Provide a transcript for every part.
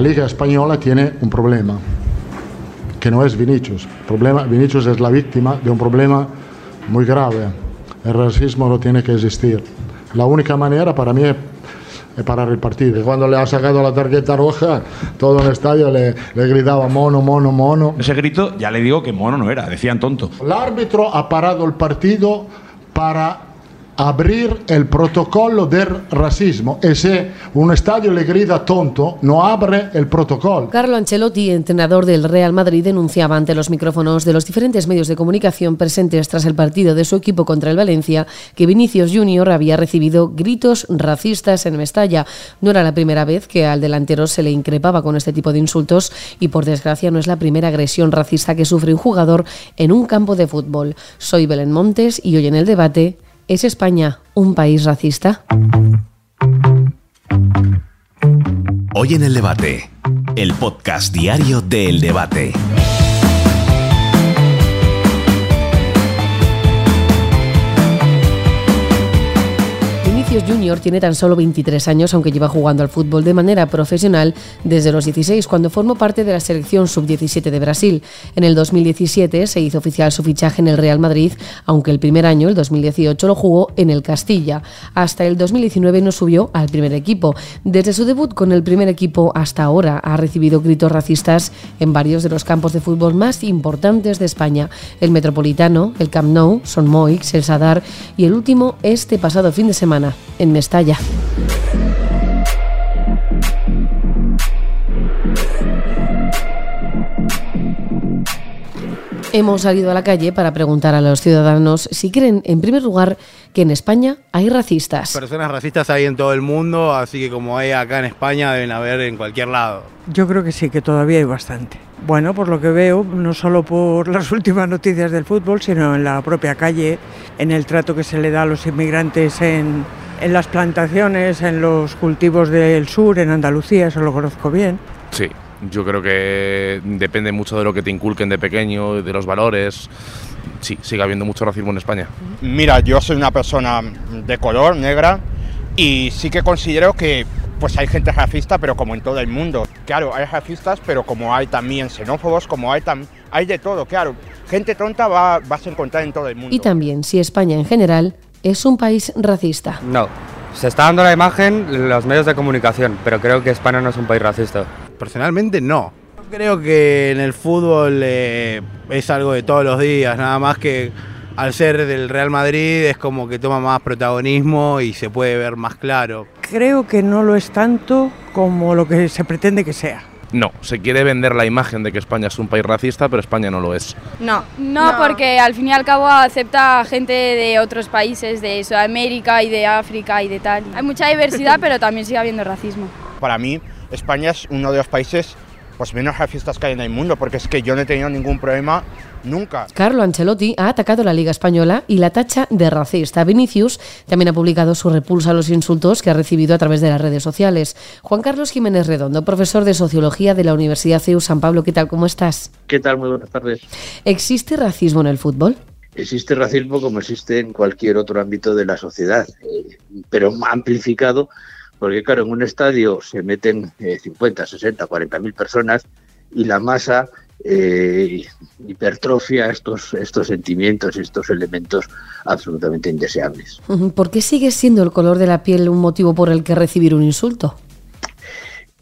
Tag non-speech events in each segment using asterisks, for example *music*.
la Liga Española tiene un problema, que no es Vinicius. problema, Vinicius es la víctima de un problema muy grave. El racismo no tiene que existir. La única manera para mí es parar el partido. Y cuando le ha sacado la tarjeta roja, todo el estadio le, le, gritaba mono, mono, mono. Ese grito ya le digo que mono no era, decían tonto. El árbitro ha parado el partido para abrir el protocolo del racismo e se un estadio le grida tonto, no abre el protocolo. Carlo Ancelotti, entrenador del Real Madrid, denunciaba ante los micrófonos de los diferentes medios de comunicación presentes tras el partido de su equipo contra el Valencia que Vinicius Junior había recibido gritos racistas en Mestalla. No era la primera vez que al delantero se le increpaba con este tipo de insultos y por desgracia no es la primera agresión racista que sufre un jugador en un campo de fútbol. Soy Belén Montes y hoy en el debate ¿Es España un país racista? Hoy en el debate, el podcast diario del debate. Junior tiene tan solo 23 años, aunque lleva jugando al fútbol de manera profesional desde los 16, cuando formó parte de la selección sub-17 de Brasil. En el 2017 se hizo oficial su fichaje en el Real Madrid, aunque el primer año, el 2018, lo jugó en el Castilla. Hasta el 2019 no subió al primer equipo. Desde su debut con el primer equipo hasta ahora ha recibido gritos racistas en varios de los campos de fútbol más importantes de España. El Metropolitano, el Camp Nou, Son Moix, el Sadar y el último este pasado fin de semana en Mestalla. Hemos salido a la calle para preguntar a los ciudadanos si creen, en primer lugar, que en España hay racistas. Personas racistas hay en todo el mundo, así que como hay acá en España, deben haber en cualquier lado. Yo creo que sí, que todavía hay bastante. Bueno, por lo que veo, no solo por las *laughs* últimas noticias del fútbol, sino en la propia calle, en el trato que se le da a los inmigrantes en, en las plantaciones, en los cultivos del sur, en Andalucía, eso lo conozco bien. Sí, yo creo que depende mucho de lo que te inculquen de pequeño, de los valores. Sí, sigue habiendo mucho racismo en España. Mira, yo soy una persona de color, negra, y sí que considero que pues hay gente racista, pero como en todo el mundo. Claro, hay racistas, pero como hay también xenófobos, como hay, hay de todo, claro. Gente tonta va, vas a encontrar en todo el mundo. Y también, si España en general es un país racista. No, se está dando la imagen los medios de comunicación, pero creo que España no es un país racista. Personalmente no. Creo que en el fútbol eh, es algo de todos los días, nada más que al ser del Real Madrid es como que toma más protagonismo y se puede ver más claro. Creo que no lo es tanto como lo que se pretende que sea. No, se quiere vender la imagen de que España es un país racista, pero España no lo es. No, no, porque al fin y al cabo acepta gente de otros países, de Sudamérica y de África y de tal. Hay mucha diversidad, *laughs* pero también sigue habiendo racismo. Para mí, España es uno de los países pues menos racistas que hay en el mundo, porque es que yo no he tenido ningún problema nunca. Carlo Ancelotti ha atacado la Liga Española y la tacha de racista. Vinicius también ha publicado su repulsa a los insultos que ha recibido a través de las redes sociales. Juan Carlos Jiménez Redondo, profesor de Sociología de la Universidad CEU San Pablo, ¿qué tal? ¿Cómo estás? ¿Qué tal? Muy buenas tardes. ¿Existe racismo en el fútbol? Existe racismo como existe en cualquier otro ámbito de la sociedad, eh, pero amplificado porque claro, en un estadio se meten 50, 60, 40 mil personas y la masa eh, hipertrofia estos, estos sentimientos, estos elementos absolutamente indeseables. ¿Por qué sigue siendo el color de la piel un motivo por el que recibir un insulto?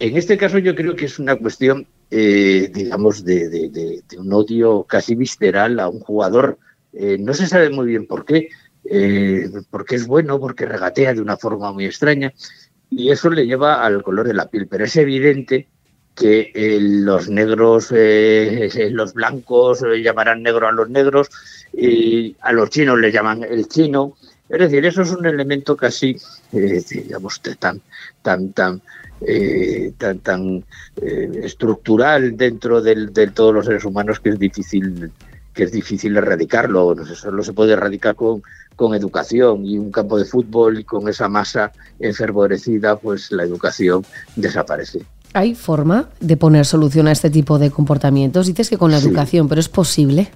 En este caso yo creo que es una cuestión, eh, digamos, de, un odio casi visceral a un jugador. Eh, no se sabe muy bien por qué, porque es bueno, porque regatea de una forma muy extraña y eso le lleva al color de la piel, pero es evidente que eh, los negros, eh, eh, *laughs* los blancos llamarán negro a los negros, y a los chinos les llaman el chino. Es decir, eso es un elemento casi, digamos, tan, tan, tan, tan, tan estructural dentro de todos los seres humanos que es difícil que es difícil erradicarlo. Eso solo se puede erradicar con, con educación y un campo de fútbol y con esa masa enfervorecida, pues la educación desaparece. ¿Hay forma de poner solución a este tipo de comportamientos? Dices que con la educación, pero ¿es posible?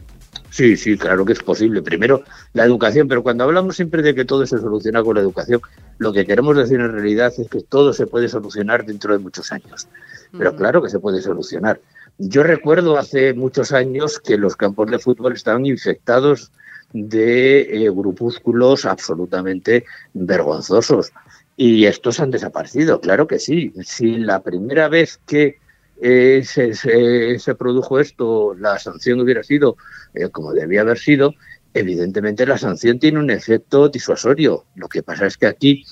Sí, sí, claro que es posible. Primero, la educación, pero cuando hablamos siempre de que todo se soluciona con la educación, lo que queremos decir en realidad es que todo se puede solucionar dentro de muchos años. pero claro que se puede solucionar. Yo recuerdo hace muchos años que los campos de fútbol estaban infectados de eh, grupúsculos absolutamente vergonzosos. Y estos han desaparecido, claro que sí. Si la primera vez que eh, se, produjo esto, la sanción hubiera sido eh, como debía haber sido, evidentemente la sanción tiene un efecto disuasorio. Lo que pasa es que aquí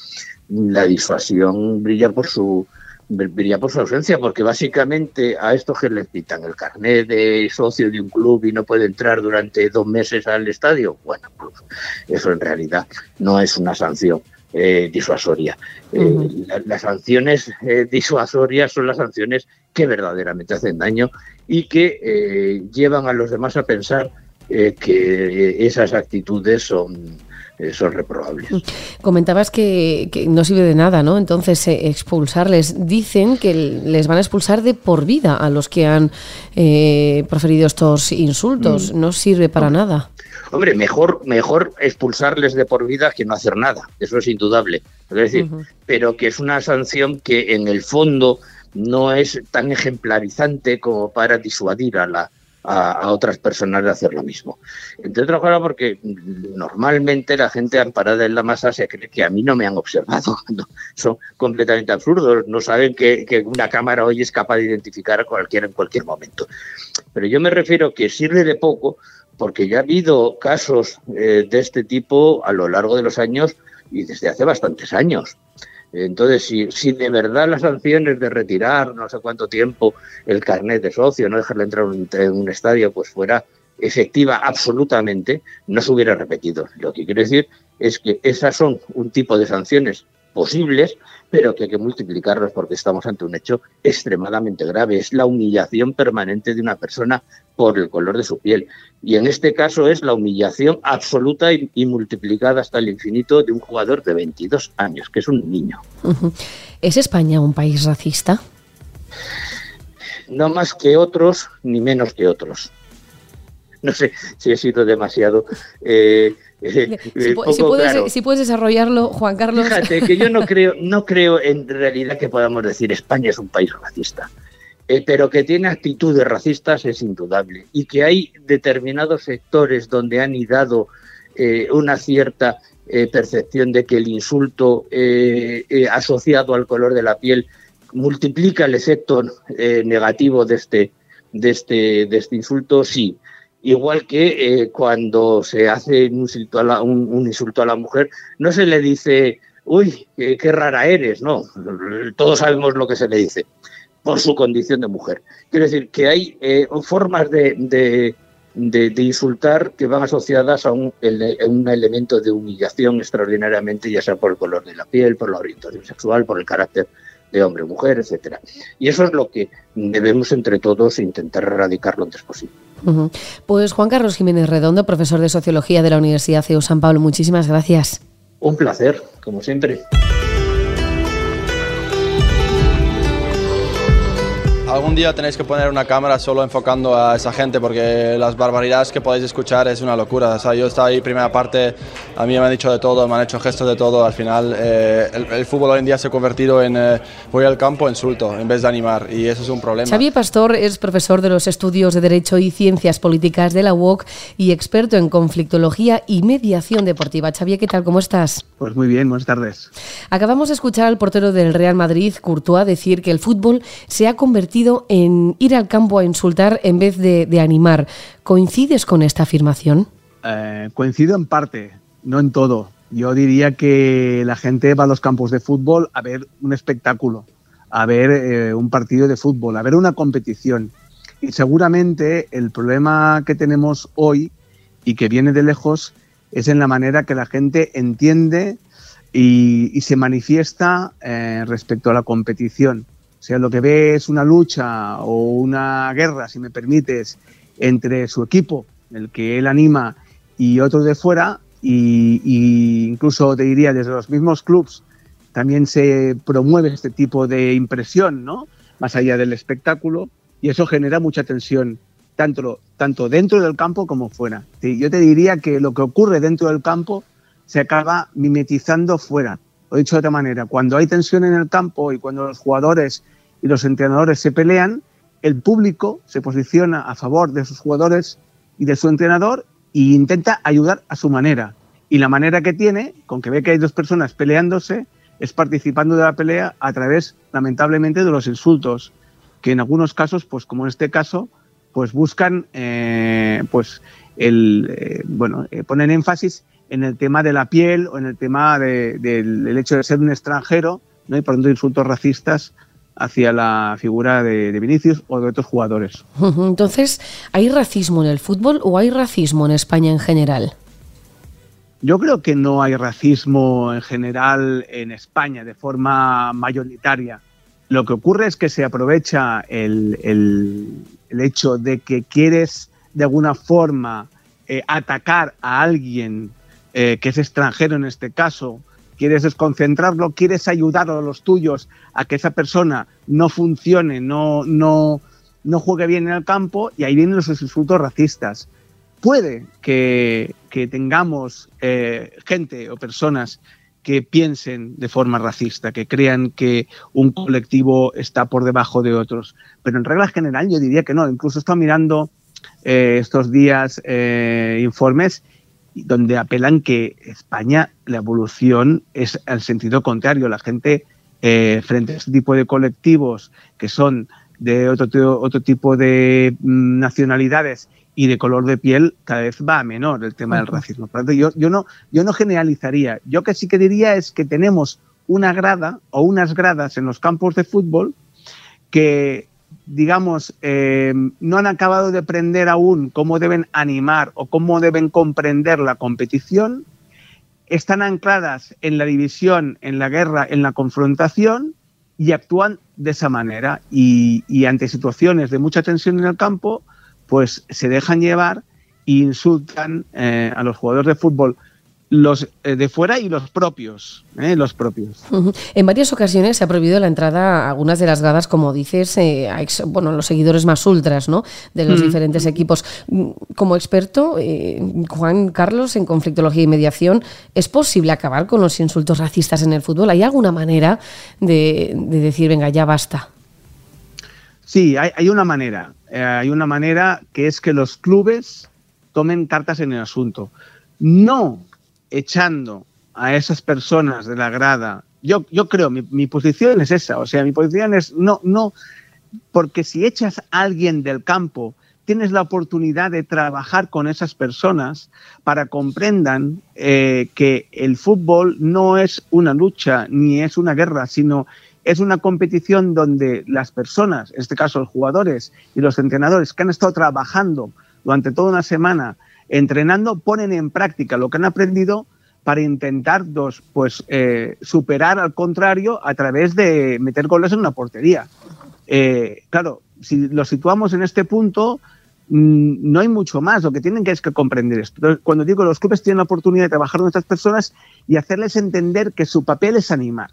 la disuasión brilla por su brilla por su ausencia, porque básicamente a estos que les quitan el carnet de socio de un club y no puede entrar durante dos meses al estadio, bueno, pues eso en realidad no es una sanción. Eh, disuasoria. Eh, las sanciones eh, disuasorias son las sanciones que verdaderamente hacen daño y que llevan a los demás a pensar que esas actitudes son son reprobables. Comentabas que, no sirve de nada, ¿no? Entonces, expulsarles. Dicen que les van a expulsar de por vida a los que han proferido estos insultos. Mm. No sirve para nada. Hombre, mejor, mejor expulsarles de por vida que no hacer nada, eso es indudable. Es decir, pero que es una sanción que en el fondo no es tan ejemplarizante como para disuadir a la, a, otras personas de hacer lo mismo. Entre otras cosas porque normalmente la gente amparada en la masa se cree que a mí no me han observado. *laughs* son completamente absurdos. No saben que, una cámara hoy es capaz de identificar a cualquiera en cualquier momento. Pero yo me refiero que sirve de poco porque ya ha habido casos eh, de este tipo a lo largo de los años y desde hace bastantes años. Entonces, si, si, de verdad las sanciones de retirar no sé cuánto tiempo el carnet de socio, no dejarle entrar en un estadio, pues fuera efectiva absolutamente, no se hubiera repetido. Lo que quiero decir es que esas son un tipo de sanciones posibles, pero que hay que multiplicarlos porque estamos ante un hecho extremadamente grave. Es la humillación permanente de una persona por el color de su piel. Y en este caso es la humillación absoluta y, multiplicada hasta el infinito de un jugador de 22 años, que es un niño. ¿Es España un país racista? No más que otros, ni menos que otros. No sé si he sido demasiado... Eh, *laughs* si, puedes, desarrollarlo, Juan Carlos. Fíjate que yo no *laughs* creo, no creo en realidad que podamos decir España es un país racista. Eh, pero que tiene actitudes racistas es indudable y que hay determinados sectores donde han idado eh, una cierta eh, percepción de que el insulto asociado al color de la piel multiplica el efecto negativo de este, de, este, de este insulto, sí. Igual que eh, cuando se hace un insulto, a la, a mujer, no se le dice, uy, qué, rara eres, no, todos sabemos lo que se le dice, por su condición de mujer. Quiero decir que hay eh, formas de, de, insultar que van asociadas a un, un, elemento de humillación extraordinariamente, ya sea por el color de la piel, por la orientación sexual, por el carácter de hombre, mujer, etcétera. Y eso es lo que debemos entre todos intentar erradicar lo antes posible. Pues Juan Carlos Jiménez Redondo, profesor de Sociología de la Universidad CEU San Pablo, muchísimas gracias. Un placer, como siempre. Algún día tenéis que poner una cámara solo enfocando a esa gente porque las barbaridades que podéis escuchar es una locura. O sea, yo estaba ahí primera parte, a mí me han dicho de todo, me han hecho gestos de todo. Al final eh, el, fútbol hoy en día se ha convertido en eh, voy al campo, insulto, en vez de animar y eso es un problema. Xavier Pastor es profesor de los estudios de Derecho y Ciencias Políticas de la UOC y experto en conflictología y mediación deportiva. Xavier, ¿qué tal? ¿Cómo estás? Pues muy bien, buenas tardes. Acabamos de escuchar al portero del Real Madrid, Courtois, decir que el fútbol se ha convertido en ir al campo a insultar en vez de, animar. ¿Coincides con esta afirmación? Eh, coincido en parte, no en todo. Yo diría que la gente va a los campos de fútbol a ver un espectáculo, a ver eh, un partido de fútbol, a ver una competición. Y seguramente el problema que tenemos hoy y que viene de lejos es en la manera que la gente entiende y, se manifiesta eh, respecto a la competición. O sea, lo que ve es una lucha o una guerra, si me permites, entre su equipo, el que él anima, y otro de fuera, y, incluso te diría desde los mismos clubes también se promueve este tipo de impresión, ¿no? Más allá del espectáculo, y eso genera mucha tensión, tanto, tanto dentro del campo como fuera. Yo te diría que lo que ocurre dentro del campo se acaba mimetizando fuera. Lo he dicho de otra manera, cuando hay tensión en el campo y cuando los jugadores y los entrenadores se pelean, el público se posiciona a favor de sus jugadores y de su entrenador e intenta ayudar a su manera. Y la manera que tiene, con que ve que hay dos personas peleándose, es participando de la pelea a través, lamentablemente, de los insultos, que en algunos casos, pues como en este caso, pues buscan, eh, pues el, eh, bueno, eh, ponen énfasis en el tema de la piel o en el tema del hecho de ser un extranjero, ¿no? y por tanto insultos racistas hacia la figura de, de, Vinicius o de otros jugadores. Entonces, ¿hay racismo en el fútbol o hay racismo en España en general? Yo creo que no hay racismo en general en España de forma mayoritaria. Lo que ocurre es que se aprovecha el, el, el hecho de que quieres de alguna forma eh, atacar a alguien eh, que es extranjero en este caso, quieres desconcentrarlo, quieres ayudar a los tuyos a que esa persona no funcione, no, no, no juegue bien en el campo y ahí vienen los insultos racistas. Puede que, que tengamos eh, gente o personas que piensen de forma racista, que crean que un colectivo está por debajo de otros. Pero en regla general yo diría que no. Incluso estoy mirando eh, estos días eh, informes donde apelan que España, la evolución es al sentido contrario. La gente eh, frente a este tipo de colectivos que son de otro, otro tipo de mm, nacionalidades y de color de piel cada vez va a menor el tema del racismo. Por lo tanto, yo, yo, no, yo no generalizaría. Yo que sí que diría es que tenemos una grada o unas gradas en los campos de fútbol que, digamos, eh, no han acabado de aprender aún cómo deben animar o cómo deben comprender la competición, están ancladas en la división, en la guerra, en la confrontación y actúan de esa manera. Y, y ante situaciones de mucha tensión en el campo, pues se dejan llevar e insultan eh, a los jugadores de fútbol los eh, de fuera y los propios, eh, los propios. En varias ocasiones se ha prohibido la entrada a algunas de las gradas, como dices, eh, a ex, bueno, los seguidores más ultras, ¿no? De los mm. diferentes equipos. Como experto, eh, Juan Carlos, en conflictología y mediación, ¿es posible acabar con los insultos racistas en el fútbol? ¿Hay alguna manera de, de decir, venga, ya basta? Sí, hay, hay una manera. Eh, hay una manera que es que los clubes tomen cartas en el asunto. No echando a esas personas de la grada. Yo, yo creo, mi, mi posición es esa. O sea, mi posición es no, no, porque si echas a alguien del campo, tienes la oportunidad de trabajar con esas personas para comprendan eh, que el fútbol no es una lucha ni es una guerra, sino es una competición donde las personas, en este caso los jugadores y los entrenadores que han estado trabajando durante toda una semana entrenando, ponen en práctica lo que han aprendido para intentar dos, pues, eh, superar al contrario a través de meter goles en una portería. Eh, claro, si lo situamos en este punto, mmm, no hay mucho más. Lo que tienen que es que comprender esto. Cuando digo los clubes tienen la oportunidad de trabajar con estas personas y hacerles entender que su papel es animar.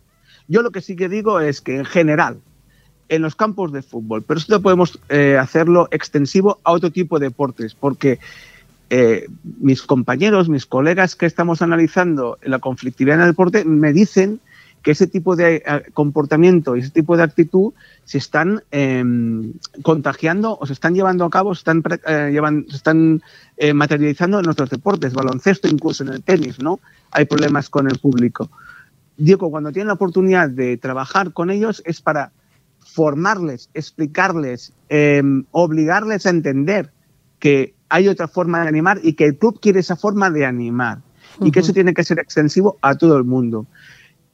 Yo lo que sí que digo es que en general, en los campos de fútbol, pero esto podemos eh, hacerlo extensivo a otro tipo de deportes, porque eh, mis compañeros, mis colegas que estamos analizando la conflictividad en el deporte me dicen que ese tipo de eh, comportamiento y ese tipo de actitud se están eh, contagiando o se están llevando a cabo, se están, eh, se están eh, materializando en nuestros deportes, baloncesto, incluso en el tenis, ¿no? Hay problemas con el público. Digo, cuando tienen la oportunidad de trabajar con ellos es para formarles, explicarles, eh, obligarles a entender que hay otra forma de animar y que el club quiere esa forma de animar uh -huh. y que eso tiene que ser extensivo a todo el mundo.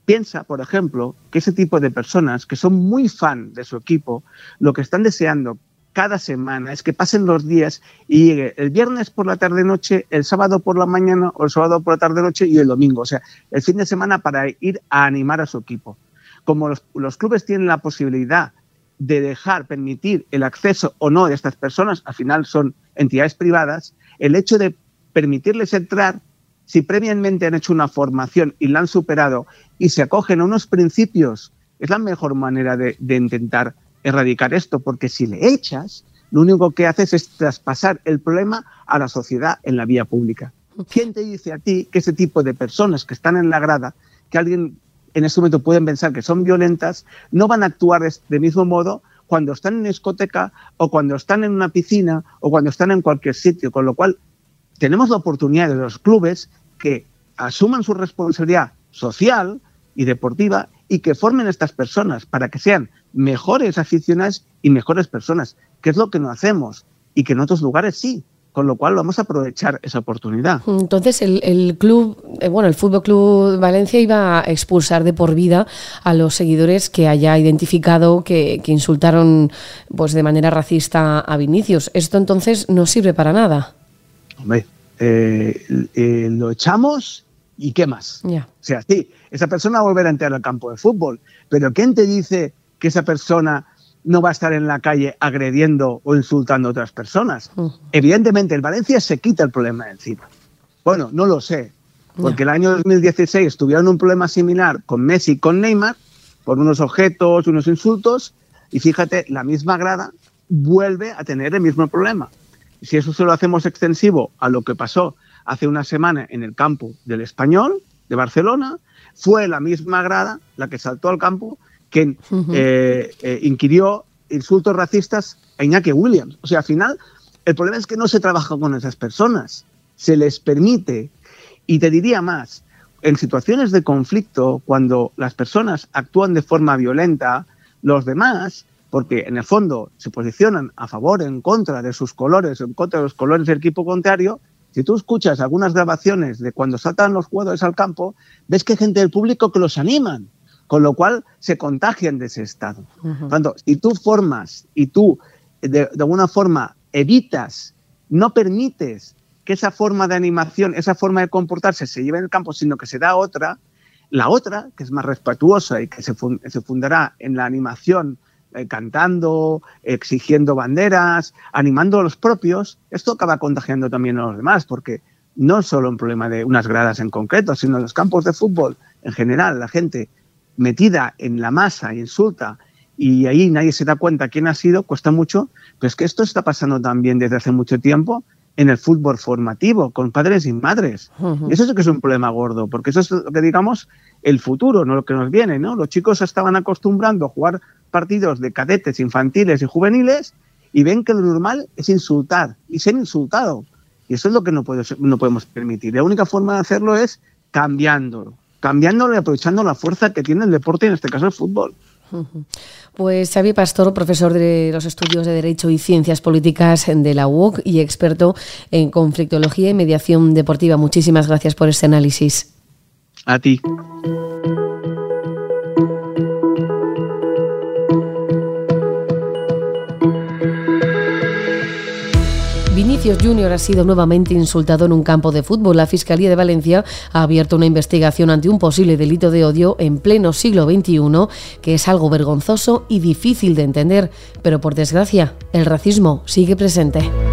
Piensa, por ejemplo, que ese tipo de personas que son muy fan de su equipo, lo que están deseando cada semana es que pasen los días y llegue el viernes por la tarde-noche, el sábado por la mañana o el sábado por la tarde-noche y el domingo. O sea, el fin de semana para ir a animar a su equipo. Como los, clubes tienen la posibilidad de dejar, permitir el acceso o no de estas personas, al final son entidades privadas, el hecho de permitirles entrar, si previamente han hecho una formación y la han superado y se acogen a unos principios, es la mejor manera de intentar erradicar esto, porque si le echas, lo único que haces es traspasar el problema a la sociedad en la vía pública. ¿Quién te dice a ti que ese tipo de personas que están en la grada, que alguien en este momento pueden pensar que son violentas, no van a actuar del mismo modo cuando están en una discoteca o cuando están en una piscina o cuando están en cualquier sitio. Con lo cual, tenemos la oportunidad de los clubes que asuman su responsabilidad social y deportiva y que formen estas personas para que sean mejores aficionadas y mejores personas, que es lo que no hacemos y que en otros lugares sí con lo cual vamos a aprovechar esa oportunidad. Entonces el, club, eh, bueno, el Fútbol Club Valencia iba a expulsar de por vida a los seguidores que haya identificado que, insultaron pues de manera racista a Vinicius. Esto entonces no sirve para nada. Hombre, eh, eh, lo echamos y qué más. O sea, sí, esa persona va a volver a entrar al campo de fútbol, pero ¿quién te dice que esa persona no va a estar en la calle agrediendo o insultando a otras personas. Evidentemente, el Valencia se quita el problema de encima. Bueno, no lo sé, porque el año 2016 tuvieron un problema similar con Messi y con Neymar, por unos objetos, unos insultos, y fíjate, la misma grada vuelve a tener el mismo problema. Si eso se lo hacemos extensivo a lo que pasó hace una semana en el campo del Español de Barcelona, fue la misma grada la que saltó al campo que eh, eh, inquirió insultos racistas a Iñaki Williams. O sea, al final, el problema es que no se trabaja con esas personas, se les permite. Y te diría más, en situaciones de conflicto, cuando las personas actúan de forma violenta, los demás, porque en el fondo se posicionan a favor, en contra de sus colores, en contra de los colores del equipo contrario, si tú escuchas algunas grabaciones de cuando saltan los jugadores al campo, ves que hay gente del público que los animan con lo cual se contagian de ese estado. Por si tú formas y tú de, alguna forma evitas, no permites que esa forma de animación, esa forma de comportarse se lleve en el campo, sino que se da otra, la otra, que es más respetuosa y que se, fundará en la animación, eh, cantando, exigiendo banderas, animando a los propios, esto acaba contagiando también a los demás, porque no es solo un problema de unas gradas en concreto, sino en los campos de fútbol en general, la gente metida en la masa, insulta, y ahí nadie se da cuenta quién ha sido, cuesta mucho, pero es que esto está pasando también desde hace mucho tiempo en el fútbol formativo, con padres y madres. Y eso sí que es un problema gordo, porque eso es lo que digamos el futuro, no lo que nos viene, ¿no? Los chicos estaban acostumbrando a jugar partidos de cadetes, infantiles y juveniles y ven que lo normal es insultar y ser insultado. Y eso es lo que no, no podemos permitir. La única forma de hacerlo es cambiándolo cambiándolo y aprovechando la fuerza que tiene el deporte, en este caso el fútbol. *laughs* Pues Xavi Pastor, profesor de los estudios de Derecho y Ciencias Políticas de la UOC y experto en conflictología y mediación deportiva. Muchísimas gracias por este análisis. A ti. Junior ha sido nuevamente insultado en un campo de fútbol. La Fiscalía de Valencia ha abierto una investigación ante un posible delito de odio en pleno siglo XXI, que es algo vergonzoso y difícil de entender, pero por desgracia, el racismo sigue presente.